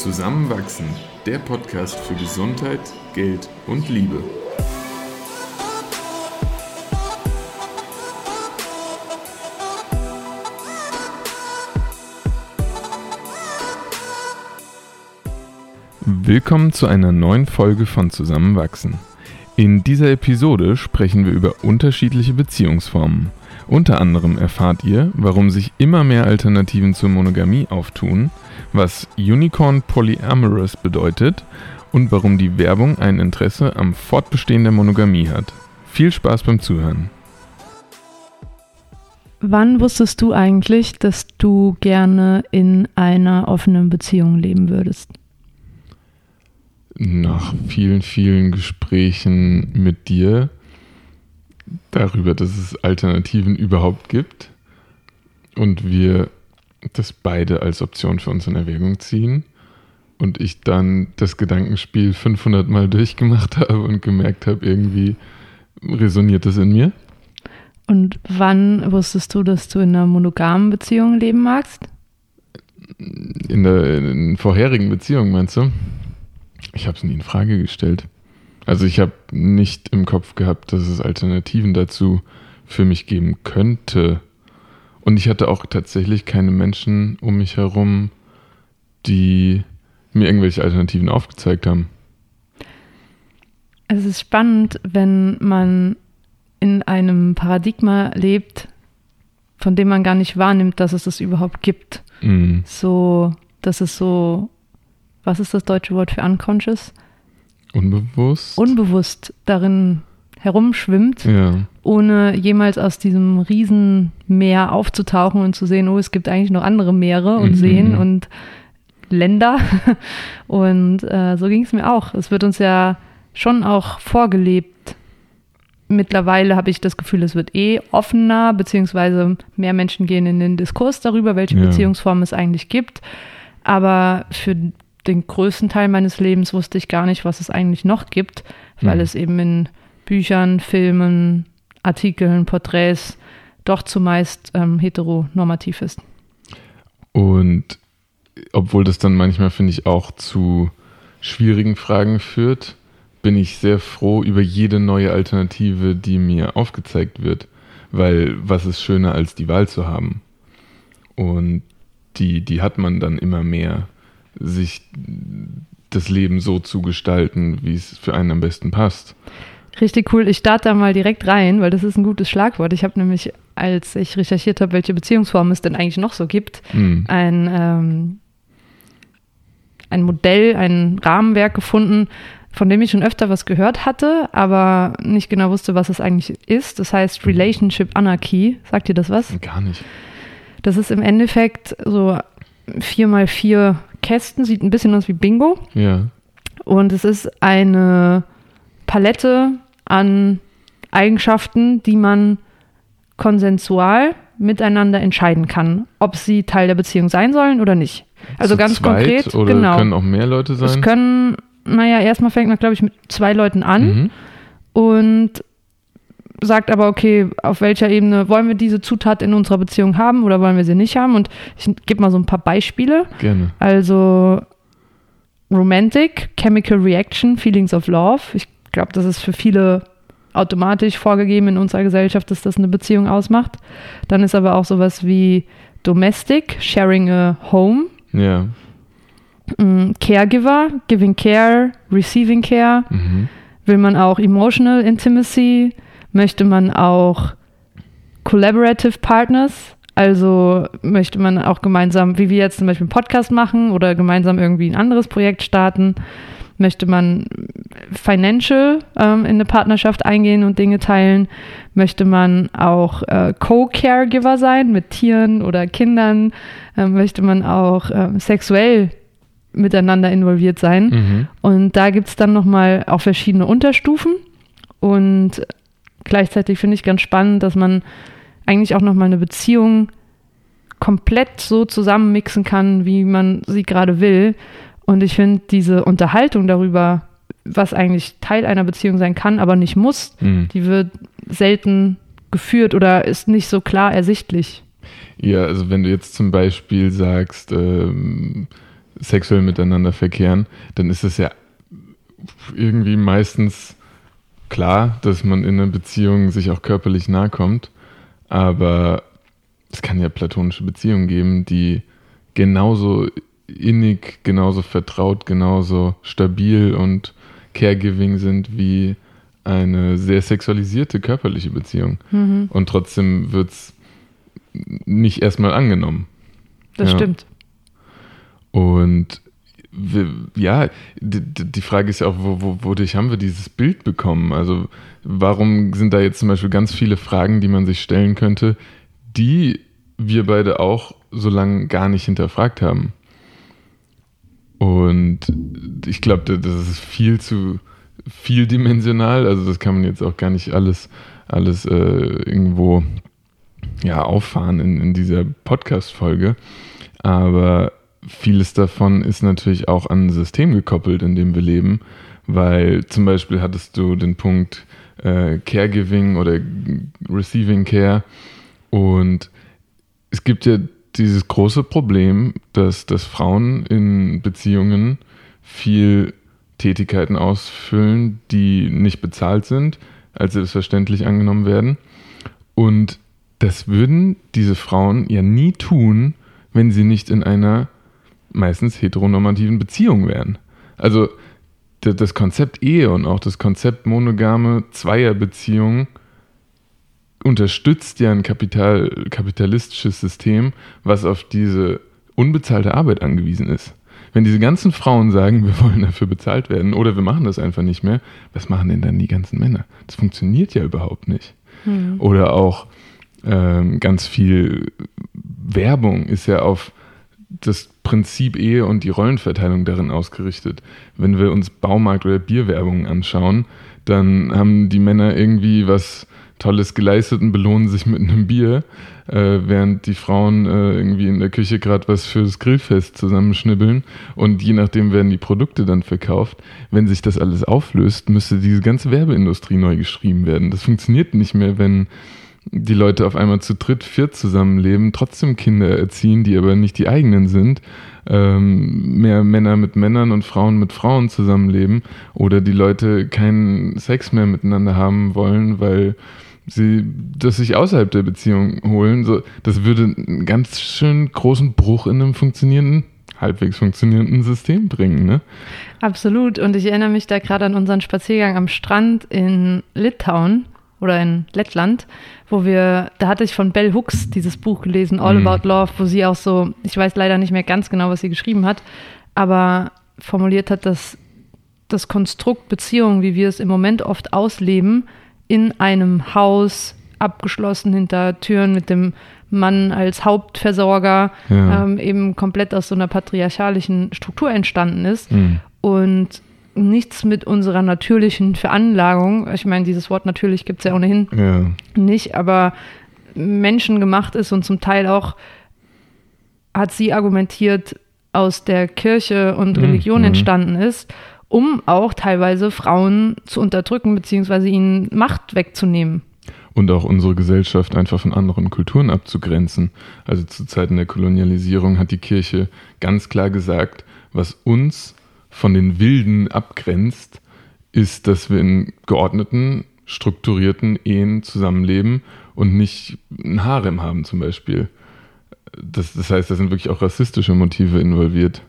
Zusammenwachsen, der Podcast für Gesundheit, Geld und Liebe. Willkommen zu einer neuen Folge von Zusammenwachsen. In dieser Episode sprechen wir über unterschiedliche Beziehungsformen. Unter anderem erfahrt ihr, warum sich immer mehr Alternativen zur Monogamie auftun, was Unicorn Polyamorous bedeutet und warum die Werbung ein Interesse am Fortbestehen der Monogamie hat. Viel Spaß beim Zuhören. Wann wusstest du eigentlich, dass du gerne in einer offenen Beziehung leben würdest? Nach vielen, vielen Gesprächen mit dir darüber, dass es Alternativen überhaupt gibt und wir das beide als Option für uns in Erwägung ziehen und ich dann das Gedankenspiel 500 Mal durchgemacht habe und gemerkt habe, irgendwie resoniert das in mir. Und wann wusstest du, dass du in einer monogamen Beziehung leben magst? In der in vorherigen Beziehung, meinst du? Ich habe es nie in Frage gestellt. Also ich habe nicht im Kopf gehabt, dass es Alternativen dazu für mich geben könnte. Und ich hatte auch tatsächlich keine Menschen um mich herum, die mir irgendwelche Alternativen aufgezeigt haben. Es ist spannend, wenn man in einem Paradigma lebt, von dem man gar nicht wahrnimmt, dass es das überhaupt gibt. Mhm. So, dass es so, was ist das deutsche Wort für unconscious? Unbewusst. Unbewusst darin herumschwimmt, ja. ohne jemals aus diesem Riesenmeer aufzutauchen und zu sehen, oh, es gibt eigentlich noch andere Meere und mhm. Seen und Länder. Und äh, so ging es mir auch. Es wird uns ja schon auch vorgelebt. Mittlerweile habe ich das Gefühl, es wird eh offener, beziehungsweise mehr Menschen gehen in den Diskurs darüber, welche ja. Beziehungsformen es eigentlich gibt. Aber für den größten Teil meines Lebens wusste ich gar nicht, was es eigentlich noch gibt, weil mhm. es eben in Büchern, Filmen, Artikeln, Porträts doch zumeist ähm, heteronormativ ist. Und obwohl das dann manchmal, finde ich, auch zu schwierigen Fragen führt, bin ich sehr froh über jede neue Alternative, die mir aufgezeigt wird. Weil was ist schöner, als die Wahl zu haben? Und die, die hat man dann immer mehr sich das Leben so zu gestalten, wie es für einen am besten passt. Richtig cool. Ich starte da mal direkt rein, weil das ist ein gutes Schlagwort. Ich habe nämlich, als ich recherchiert habe, welche Beziehungsformen es denn eigentlich noch so gibt, mhm. ein, ähm, ein Modell, ein Rahmenwerk gefunden, von dem ich schon öfter was gehört hatte, aber nicht genau wusste, was es eigentlich ist. Das heißt Relationship Anarchy. Sagt ihr das was? Gar nicht. Das ist im Endeffekt so vier mal vier Kästen, sieht ein bisschen aus wie Bingo. Ja. Und es ist eine Palette an Eigenschaften, die man konsensual miteinander entscheiden kann, ob sie Teil der Beziehung sein sollen oder nicht. Also Zu ganz konkret. Oder genau. können auch mehr Leute sein? Es können, naja, erstmal fängt man, glaube ich, mit zwei Leuten an mhm. und sagt aber, okay, auf welcher Ebene wollen wir diese Zutat in unserer Beziehung haben oder wollen wir sie nicht haben? Und ich gebe mal so ein paar Beispiele. Gerne. Also Romantic, Chemical Reaction, Feelings of Love. Ich glaube, das ist für viele automatisch vorgegeben in unserer Gesellschaft, dass das eine Beziehung ausmacht. Dann ist aber auch sowas wie Domestic, Sharing a Home. Ja. Mm, Caregiver, Giving Care, Receiving Care. Mhm. Will man auch Emotional Intimacy, möchte man auch Collaborative Partners, also möchte man auch gemeinsam, wie wir jetzt zum Beispiel einen Podcast machen oder gemeinsam irgendwie ein anderes Projekt starten, möchte man financial ähm, in eine Partnerschaft eingehen und Dinge teilen, möchte man auch äh, Co-Caregiver sein mit Tieren oder Kindern, äh, möchte man auch äh, sexuell miteinander involviert sein. Mhm. Und da gibt es dann nochmal auch verschiedene Unterstufen. Und gleichzeitig finde ich ganz spannend, dass man eigentlich auch nochmal eine Beziehung komplett so zusammenmixen kann, wie man sie gerade will. Und ich finde diese Unterhaltung darüber, was eigentlich Teil einer Beziehung sein kann, aber nicht muss, mhm. die wird selten geführt oder ist nicht so klar ersichtlich. Ja, also wenn du jetzt zum Beispiel sagst, ähm, sexuell miteinander verkehren, dann ist es ja irgendwie meistens klar, dass man in einer Beziehung sich auch körperlich nahe kommt. Aber es kann ja platonische Beziehungen geben, die genauso innig, genauso vertraut, genauso stabil und caregiving sind wie eine sehr sexualisierte körperliche Beziehung. Mhm. Und trotzdem wird es nicht erstmal angenommen. Das ja. stimmt. Und ja, die Frage ist ja auch, wo, wo, wodurch haben wir dieses Bild bekommen? Also warum sind da jetzt zum Beispiel ganz viele Fragen, die man sich stellen könnte, die wir beide auch so lange gar nicht hinterfragt haben? Und ich glaube, das ist viel zu vieldimensional. Also das kann man jetzt auch gar nicht alles, alles äh, irgendwo ja, auffahren in, in dieser Podcast-Folge. Aber vieles davon ist natürlich auch an ein System gekoppelt, in dem wir leben, weil zum Beispiel hattest du den Punkt äh, Caregiving oder Receiving Care und es gibt ja dieses große Problem, dass, dass Frauen in Beziehungen viel Tätigkeiten ausfüllen, die nicht bezahlt sind, als selbstverständlich angenommen werden. Und das würden diese Frauen ja nie tun, wenn sie nicht in einer meistens heteronormativen Beziehung wären. Also das Konzept Ehe und auch das Konzept monogame Zweierbeziehung unterstützt ja ein Kapital, kapitalistisches System, was auf diese unbezahlte Arbeit angewiesen ist. Wenn diese ganzen Frauen sagen, wir wollen dafür bezahlt werden oder wir machen das einfach nicht mehr, was machen denn dann die ganzen Männer? Das funktioniert ja überhaupt nicht. Mhm. Oder auch ähm, ganz viel Werbung ist ja auf das Prinzip Ehe und die Rollenverteilung darin ausgerichtet. Wenn wir uns Baumarkt- oder Bierwerbung anschauen, dann haben die Männer irgendwie was Tolles geleistet und belohnen sich mit einem Bier, äh, während die Frauen äh, irgendwie in der Küche gerade was fürs Grillfest zusammenschnibbeln und je nachdem werden die Produkte dann verkauft. Wenn sich das alles auflöst, müsste diese ganze Werbeindustrie neu geschrieben werden. Das funktioniert nicht mehr, wenn die Leute auf einmal zu dritt, viert zusammenleben, trotzdem Kinder erziehen, die aber nicht die eigenen sind, ähm, mehr Männer mit Männern und Frauen mit Frauen zusammenleben oder die Leute keinen Sex mehr miteinander haben wollen, weil sie das sich außerhalb der Beziehung holen. So, das würde einen ganz schön großen Bruch in einem funktionierenden halbwegs funktionierenden System bringen, ne? Absolut. Und ich erinnere mich da gerade an unseren Spaziergang am Strand in Litauen oder in Lettland, wo wir, da hatte ich von Bell Hooks dieses Buch gelesen, All mhm. About Love, wo sie auch so, ich weiß leider nicht mehr ganz genau, was sie geschrieben hat, aber formuliert hat, dass das Konstrukt Beziehung, wie wir es im Moment oft ausleben, in einem Haus abgeschlossen hinter Türen mit dem Mann als Hauptversorger ja. ähm, eben komplett aus so einer patriarchalischen Struktur entstanden ist. Mhm. Und nichts mit unserer natürlichen Veranlagung, ich meine, dieses Wort natürlich gibt es ja ohnehin ja. nicht, aber menschengemacht ist und zum Teil auch, hat sie argumentiert, aus der Kirche und mhm. Religion mhm. entstanden ist, um auch teilweise Frauen zu unterdrücken, beziehungsweise ihnen Macht wegzunehmen. Und auch unsere Gesellschaft einfach von anderen Kulturen abzugrenzen. Also zu Zeiten der Kolonialisierung hat die Kirche ganz klar gesagt, was uns von den Wilden abgrenzt, ist, dass wir in geordneten, strukturierten Ehen zusammenleben und nicht ein Harem haben zum Beispiel. Das, das heißt, da sind wirklich auch rassistische Motive involviert.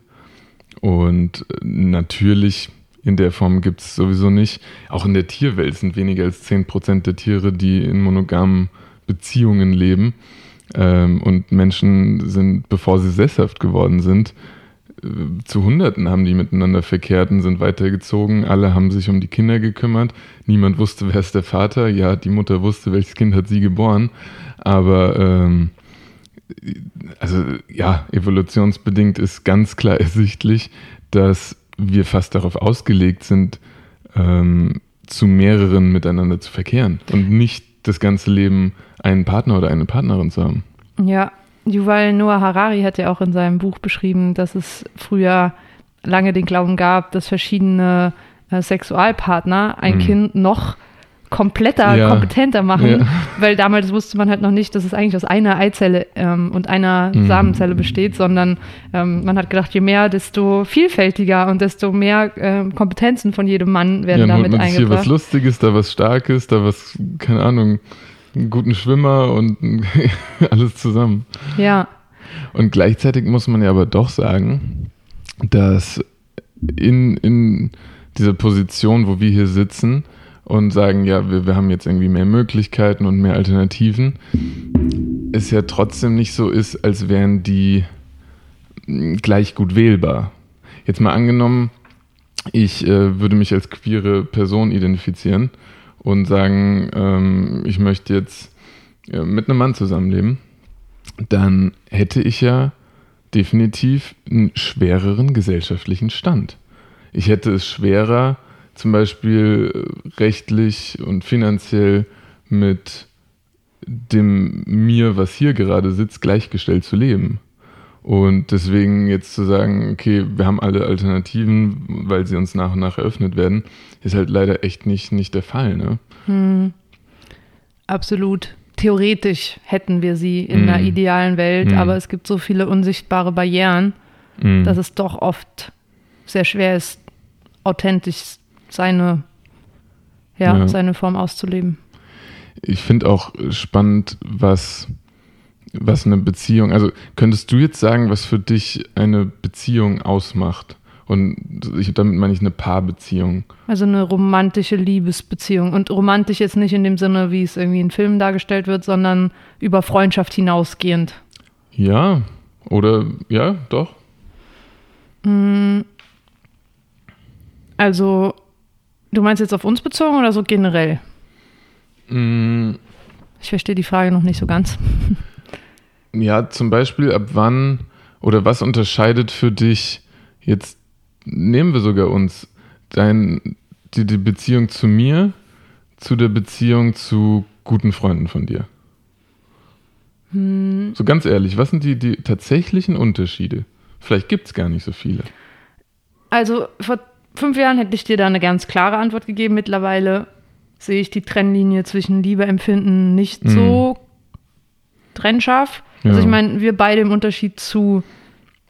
Und natürlich in der Form gibt es sowieso nicht. Auch in der Tierwelt sind weniger als 10% der Tiere, die in monogamen Beziehungen leben. Ähm, und Menschen sind, bevor sie sesshaft geworden sind, zu Hunderten haben die miteinander verkehrt und sind weitergezogen. Alle haben sich um die Kinder gekümmert. Niemand wusste, wer ist der Vater. Ja, die Mutter wusste, welches Kind hat sie geboren. Aber ähm, also ja, evolutionsbedingt ist ganz klar ersichtlich, dass wir fast darauf ausgelegt sind, ähm, zu mehreren miteinander zu verkehren und nicht das ganze Leben einen Partner oder eine Partnerin zu haben. Ja, Yuval Noah Harari hat ja auch in seinem Buch beschrieben, dass es früher lange den Glauben gab, dass verschiedene äh, Sexualpartner ein mhm. Kind noch kompletter, Ja. kompetenter machen, Ja. weil damals wusste man halt noch nicht, dass es eigentlich aus einer Eizelle ähm, und einer Mhm. Samenzelle besteht, sondern ähm, man hat gedacht, je mehr, desto vielfältiger und desto mehr ähm, Kompetenzen von jedem Mann werden Ja, damit man sich hier was eingebracht. Lustiges, da was Starkes, da was, keine Ahnung, einen guten Schwimmer und alles zusammen. Ja, Und gleichzeitig muss man ja aber doch sagen, dass in, in dieser Position, wo wir hier sitzen und sagen, ja, wir, wir haben jetzt irgendwie mehr Möglichkeiten und mehr Alternativen, es ja trotzdem nicht so ist, als wären die mh, gleich gut wählbar. Jetzt mal angenommen, ich äh, würde mich als queere Person identifizieren und sagen, ähm, ich möchte jetzt äh, mit einem Mann zusammenleben dann hätte ich ja definitiv einen schwereren gesellschaftlichen Stand. Ich hätte es schwerer, zum Beispiel rechtlich und finanziell mit dem mir, was hier gerade sitzt, gleichgestellt zu leben. Und deswegen jetzt zu sagen, okay, wir haben alle Alternativen, weil sie uns nach und nach eröffnet werden, ist halt leider echt nicht, nicht der Fall. Ne? hm, absolut. Theoretisch hätten wir sie in Mhm. einer idealen Welt, Mhm. aber es gibt so viele unsichtbare Barrieren, Mhm. dass es doch oft sehr schwer ist, authentisch seine, ja, Ja. seine Form auszuleben. Ich finde auch spannend, was, was eine Beziehung, also könntest du jetzt sagen, was für dich eine Beziehung ausmacht? Und ich, damit meine ich eine Paarbeziehung. Also eine romantische Liebesbeziehung. Und romantisch jetzt nicht in dem Sinne, wie es irgendwie in Filmen dargestellt wird, sondern über Freundschaft hinausgehend. Ja, oder ja, doch. Mm. Also, du meinst jetzt auf uns bezogen oder so generell? Mm, Ich verstehe die Frage noch nicht so ganz. Ja, zum Beispiel, ab wann oder was unterscheidet für dich, jetzt nehmen wir sogar uns, dein, die, die Beziehung zu mir zu der Beziehung zu guten Freunden von dir? Hm, So ganz ehrlich, was sind die, die tatsächlichen Unterschiede? Vielleicht gibt es gar nicht so viele. Also, vor fünf Jahren hätte ich dir da eine ganz klare Antwort gegeben. Mittlerweile sehe ich die Trennlinie zwischen Liebe empfinden nicht Mhm. so trennscharf. Also Ja. ich meine, wir beide im Unterschied zu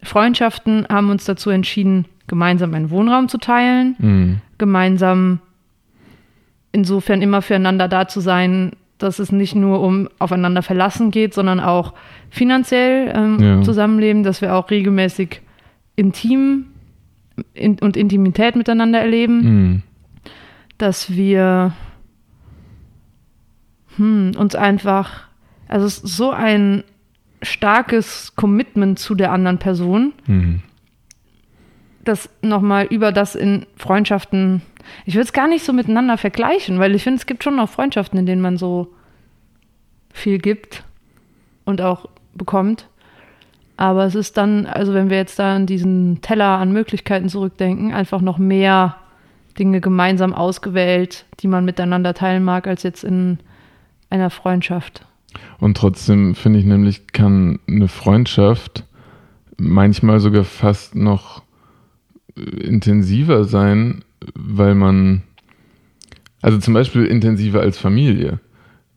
Freundschaften haben uns dazu entschieden, gemeinsam einen Wohnraum zu teilen, Mhm. gemeinsam insofern immer füreinander da zu sein, dass es nicht nur um aufeinander verlassen geht, sondern auch finanziell ähm, Ja. zusammenleben, dass wir auch regelmäßig intim in, und Intimität miteinander erleben, Mhm. dass wir hm, uns einfach, also es ist so ein starkes Commitment zu der anderen Person, Mhm. das nochmal über das in Freundschaften, ich will es gar nicht so miteinander vergleichen, weil ich finde, es gibt schon noch Freundschaften, in denen man so viel gibt und auch bekommt. Aber es ist dann, also wenn wir jetzt da an diesen Teller an Möglichkeiten zurückdenken, einfach noch mehr Dinge gemeinsam ausgewählt, die man miteinander teilen mag, als jetzt in einer Freundschaft. Und trotzdem finde ich nämlich, kann eine Freundschaft manchmal sogar fast noch äh, intensiver sein, weil man, also zum Beispiel intensiver als Familie.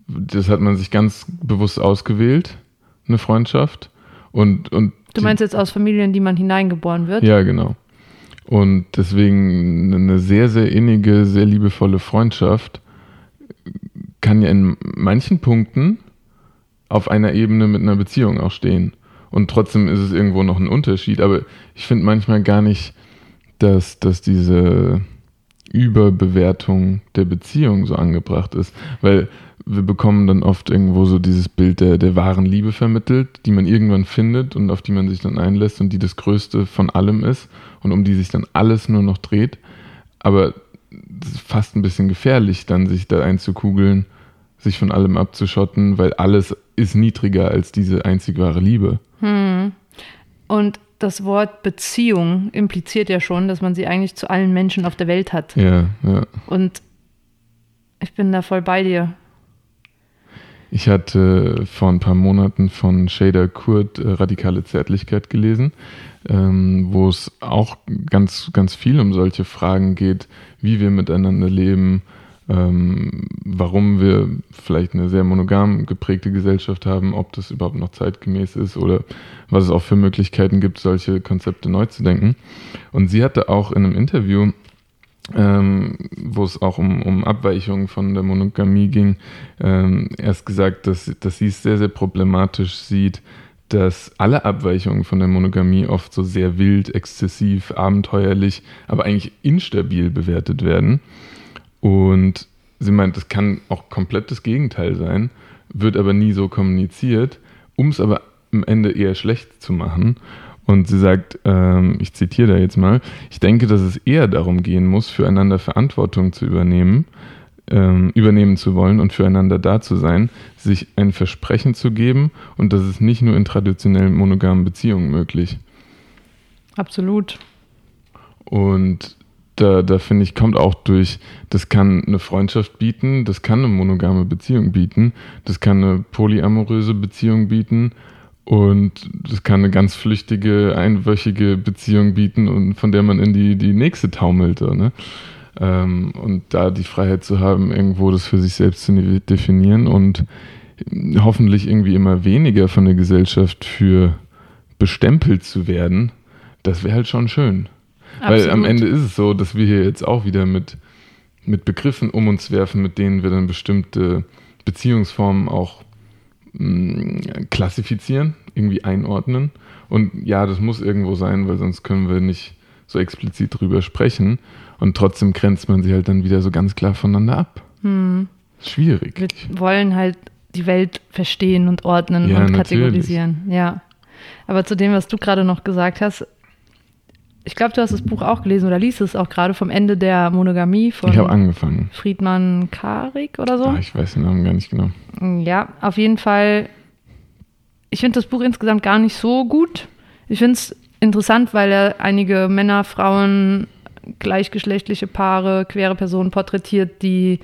Das hat man sich ganz bewusst ausgewählt, eine Freundschaft. Und, und Du die- meinst jetzt aus Familien, die man hineingeboren wird? Ja, genau. Und deswegen eine sehr, sehr innige, sehr liebevolle Freundschaft kann ja in manchen Punkten auf einer Ebene mit einer Beziehung auch stehen. Und trotzdem ist es irgendwo noch ein Unterschied. Aber ich finde manchmal gar nicht, dass, dass diese Überbewertung der Beziehung so angebracht ist. Weil wir bekommen dann oft irgendwo so dieses Bild der, der wahren Liebe vermittelt, die man irgendwann findet und auf die man sich dann einlässt und die das Größte von allem ist und um die sich dann alles nur noch dreht. Aber es ist fast ein bisschen gefährlich, dann sich da einzukugeln, sich von allem abzuschotten, weil alles ist niedriger als diese einzig wahre Liebe. Hm. Und das Wort Beziehung impliziert ja schon, dass man sie eigentlich zu allen Menschen auf der Welt hat. Ja, ja. Und ich bin da voll bei dir. Ich hatte vor ein paar Monaten von Shader Kurt äh, Radikale Zärtlichkeit gelesen, ähm, wo es auch ganz, ganz viel um solche Fragen geht, wie wir miteinander leben, ähm, warum wir vielleicht eine sehr monogam geprägte Gesellschaft haben, ob das überhaupt noch zeitgemäß ist oder was es auch für Möglichkeiten gibt, solche Konzepte neu zu denken. Und sie hatte auch in einem Interview, ähm, wo es auch um, um Abweichungen von der Monogamie ging, ähm, erst gesagt, dass, dass sie es sehr, sehr problematisch sieht, dass alle Abweichungen von der Monogamie oft so sehr wild, exzessiv, abenteuerlich, aber eigentlich instabil bewertet werden. Und sie meint, das kann auch komplett das Gegenteil sein, wird aber nie so kommuniziert, um es aber am Ende eher schlecht zu machen. Und sie sagt, ähm, ich zitiere da jetzt mal, ich denke, dass es eher darum gehen muss, füreinander Verantwortung zu übernehmen, ähm, übernehmen zu wollen und füreinander da zu sein, sich ein Versprechen zu geben und das ist nicht nur in traditionellen monogamen Beziehungen möglich. Absolut. Und da, da finde ich, kommt auch durch, das kann eine Freundschaft bieten, das kann eine monogame Beziehung bieten, das kann eine polyamoröse Beziehung bieten und das kann eine ganz flüchtige, einwöchige Beziehung bieten und von der man in die, die nächste taumelt. Ne? Ähm, und da die Freiheit zu haben, irgendwo das für sich selbst zu definieren und hoffentlich irgendwie immer weniger von der Gesellschaft für bestempelt zu werden, das wäre halt schon schön. Absolut. Weil am Ende ist es so, dass wir hier jetzt auch wieder mit, mit Begriffen um uns werfen, mit denen wir dann bestimmte Beziehungsformen auch mh, mm, klassifizieren, irgendwie einordnen. Und ja, das muss irgendwo sein, weil sonst können wir nicht so explizit drüber sprechen. Und trotzdem grenzt man sie halt dann wieder so ganz klar voneinander ab. Hm. Schwierig. Wir wollen halt die Welt verstehen und ordnen ja, und kategorisieren. Natürlich. Ja. Aber zu dem, was du gerade noch gesagt hast, ich glaube, du hast das Buch auch gelesen oder liest es auch gerade vom Ende der Monogamie von ich angefangen. Friedmann Karik oder so. Ah, ich weiß den Namen gar nicht genau. Ja, auf jeden Fall. Ich finde das Buch insgesamt gar nicht so gut. Ich finde es interessant, weil er einige Männer, Frauen, gleichgeschlechtliche Paare, queere Personen porträtiert, die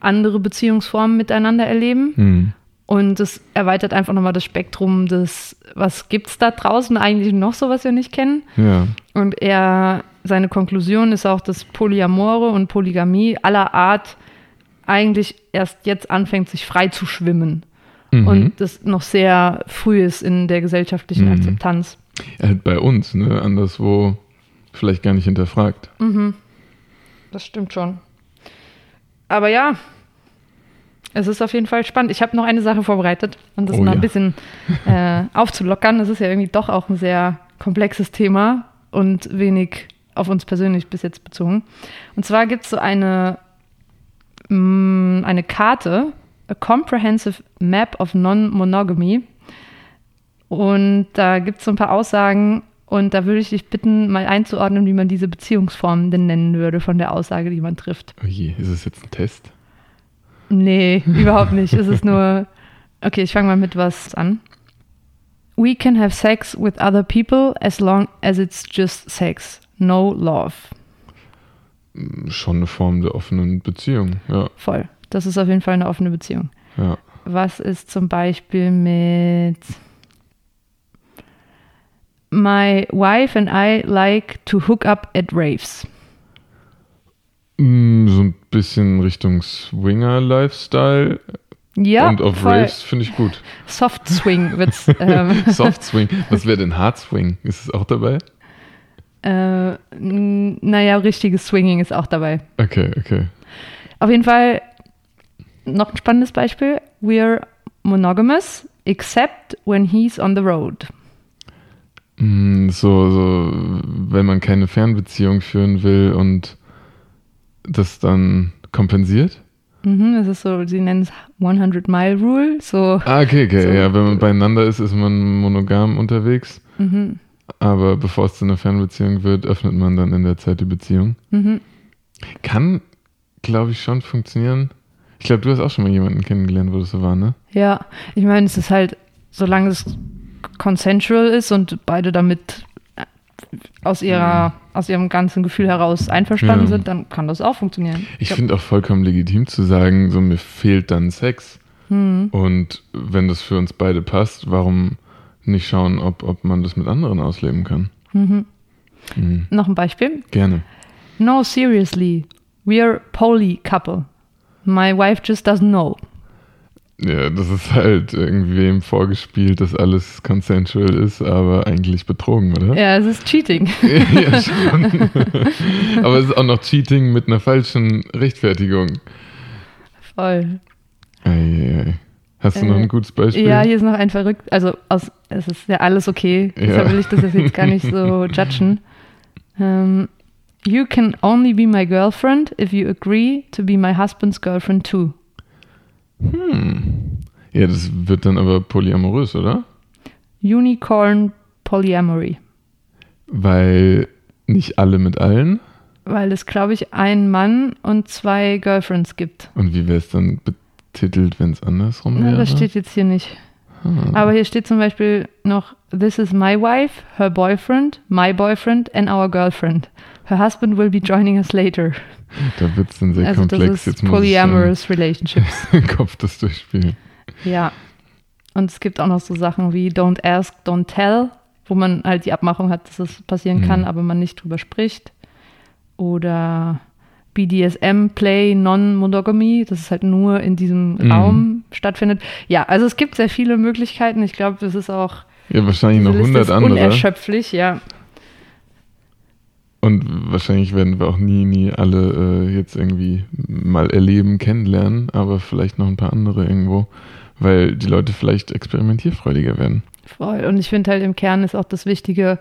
andere Beziehungsformen miteinander erleben. Mhm. Und es erweitert einfach nochmal das Spektrum des, was gibt es da draußen eigentlich noch so, was wir nicht kennen. Ja. Und er, seine Konklusion ist auch, dass Polyamore und Polygamie aller Art eigentlich erst jetzt anfängt, sich frei zu schwimmen. Mhm. Und das noch sehr früh ist in der gesellschaftlichen mhm. Akzeptanz. Hat bei uns, ne, anderswo vielleicht gar nicht hinterfragt. Mhm. Das stimmt schon. Aber ja, es ist auf jeden Fall spannend. Ich habe noch eine Sache vorbereitet und das oh, mal ein bisschen äh, aufzulockern. Das ist ja irgendwie doch auch ein sehr komplexes Thema und wenig auf uns persönlich bis jetzt bezogen. Und zwar gibt es so eine, mh, mm, eine Karte, A Comprehensive Map of Non-Monogamy. Und da gibt es so ein paar Aussagen und da würde ich dich bitten, mal einzuordnen, wie man diese Beziehungsformen denn nennen würde von der Aussage, die man trifft. Oh je, ist es jetzt ein Test? Nee, überhaupt nicht. Es ist nur. Okay, ich fange mal mit was an. We can have sex with other people as long as it's just sex. No love. Mm, schon eine Form der offenen Beziehung, ja. Voll. Das ist auf jeden Fall eine offene Beziehung. Ja. Was ist zum Beispiel mit My wife and I like to hook up at raves. Mm, so ein bisschen Richtung Swinger-Lifestyle. Ja. Und auf Raves finde ich gut. Soft Swing wird's. Ähm. Soft Swing. Was wäre denn Hard Swing? Ist es auch dabei? Äh, naja, richtiges Swinging ist auch dabei. Okay, okay. Auf jeden Fall noch ein spannendes Beispiel. We're monogamous, except when he's on the road. Mm, so, so, wenn man keine Fernbeziehung führen will und das dann kompensiert? Mhm, das ist so, sie nennen es 100-Mile-Rule. So, ah, okay, okay. So. Ja, wenn man beieinander ist, ist man monogam unterwegs. Mhm. Aber bevor es zu einer Fernbeziehung wird, öffnet man dann in der Zeit die Beziehung. Mhm. Kann, glaube ich, schon funktionieren. Ich glaube, du hast auch schon mal jemanden kennengelernt, wo das so war, ne? Ja, ich meine, es ist halt, solange es consensual ist und beide damit aus, ihrer, mhm. Aus ihrem ganzen Gefühl heraus einverstanden ja. sind, dann kann das auch funktionieren. Ich, ich finde auch vollkommen legitim zu sagen, so mir fehlt dann Sex. Mhm. Und wenn das für uns beide passt, warum nicht schauen, ob, ob man das mit anderen ausleben kann? Mhm. Mhm. Noch ein Beispiel? Gerne. No, seriously. We're poly couple. My wife just doesn't know. Ja, das ist halt irgendwem vorgespielt, dass alles consensual ist, aber eigentlich betrogen, oder? Ja, es ist Cheating. ja, schon. aber es ist auch noch Cheating mit einer falschen Rechtfertigung. Voll. Ei, ei, ei. Hast du Äh, noch ein gutes Beispiel? Ja, hier ist noch ein verrückt. Also, aus, es ist ja alles okay. Deshalb Ja. will ich das jetzt gar nicht so judgen. Ähm, you can only be my girlfriend if you agree to be my husband's girlfriend too. Hm. Ja, das wird dann aber polyamorös, oder? Unicorn Polyamory. Weil nicht alle mit allen. Weil es, glaube ich, einen Mann und zwei Girlfriends gibt. Und wie wäre es dann betitelt, wenn es andersrum Na, wäre? das steht jetzt hier nicht. Ah. Aber hier steht zum Beispiel noch, this is my wife, her boyfriend, my boyfriend and our girlfriend. Her husband will be joining us later. Da wird es dann sehr also komplex. das ist Jetzt muss ich polyamorous relationships. Kopf das durchspielen. Ja. Und es gibt auch noch so Sachen wie don't ask, don't tell, wo man halt die Abmachung hat, dass es passieren kann, Mhm. aber man nicht drüber spricht. Oder BDSM, Play, Non-Monogamy, dass es halt nur in diesem Mhm. Raum stattfindet. Ja, also es gibt sehr viele Möglichkeiten. Ich glaube, das ist auch Ja, wahrscheinlich noch Liste 100 ist andere. unerschöpflich, ja. Und wahrscheinlich werden wir auch nie, nie alle äh, jetzt irgendwie mal erleben, kennenlernen, aber vielleicht noch ein paar andere irgendwo, weil die Leute vielleicht experimentierfreudiger werden. Voll. Und ich finde halt im Kern ist auch das Wichtige,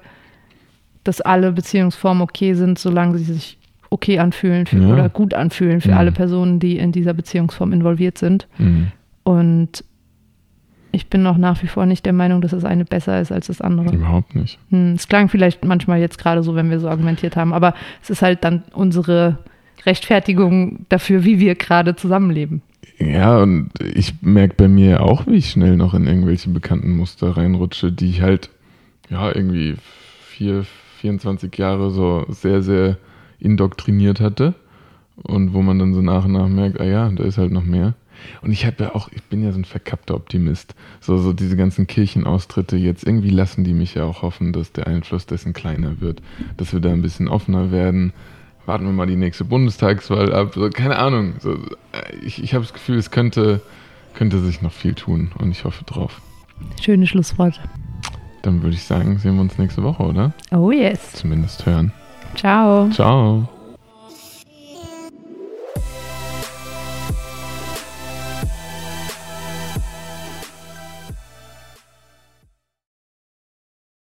dass alle Beziehungsformen okay sind, solange sie sich okay anfühlen für, Ja. oder gut anfühlen für Mhm. alle Personen, die in dieser Beziehungsform involviert sind. Mhm. Und ich bin noch nach wie vor nicht der Meinung, dass das eine besser ist als das andere. Überhaupt nicht. Hm, Es klang vielleicht manchmal jetzt gerade so, wenn wir so argumentiert haben, aber es ist halt dann unsere Rechtfertigung dafür, wie wir gerade zusammenleben. Ja, und ich merke bei mir auch, wie ich schnell noch in irgendwelche bekannten Muster reinrutsche, die ich halt, ja, irgendwie vier, 24 Jahre so sehr, sehr indoktriniert hatte. Und wo man dann so nach und nach merkt, ah ja, da ist halt noch mehr. Und ich habe ja auch, ich bin ja so ein verkappter Optimist. So, so diese ganzen Kirchenaustritte, jetzt irgendwie lassen die mich ja auch hoffen, dass der Einfluss dessen kleiner wird, dass wir da ein bisschen offener werden. Warten wir mal die nächste Bundestagswahl ab. So, keine Ahnung. So, ich ich habe das Gefühl, es könnte, könnte sich noch viel tun und ich hoffe drauf. Schönes Schlusswort. Dann würde ich sagen, sehen wir uns nächste Woche, oder? Oh yes. Zumindest hören. Ciao. Ciao.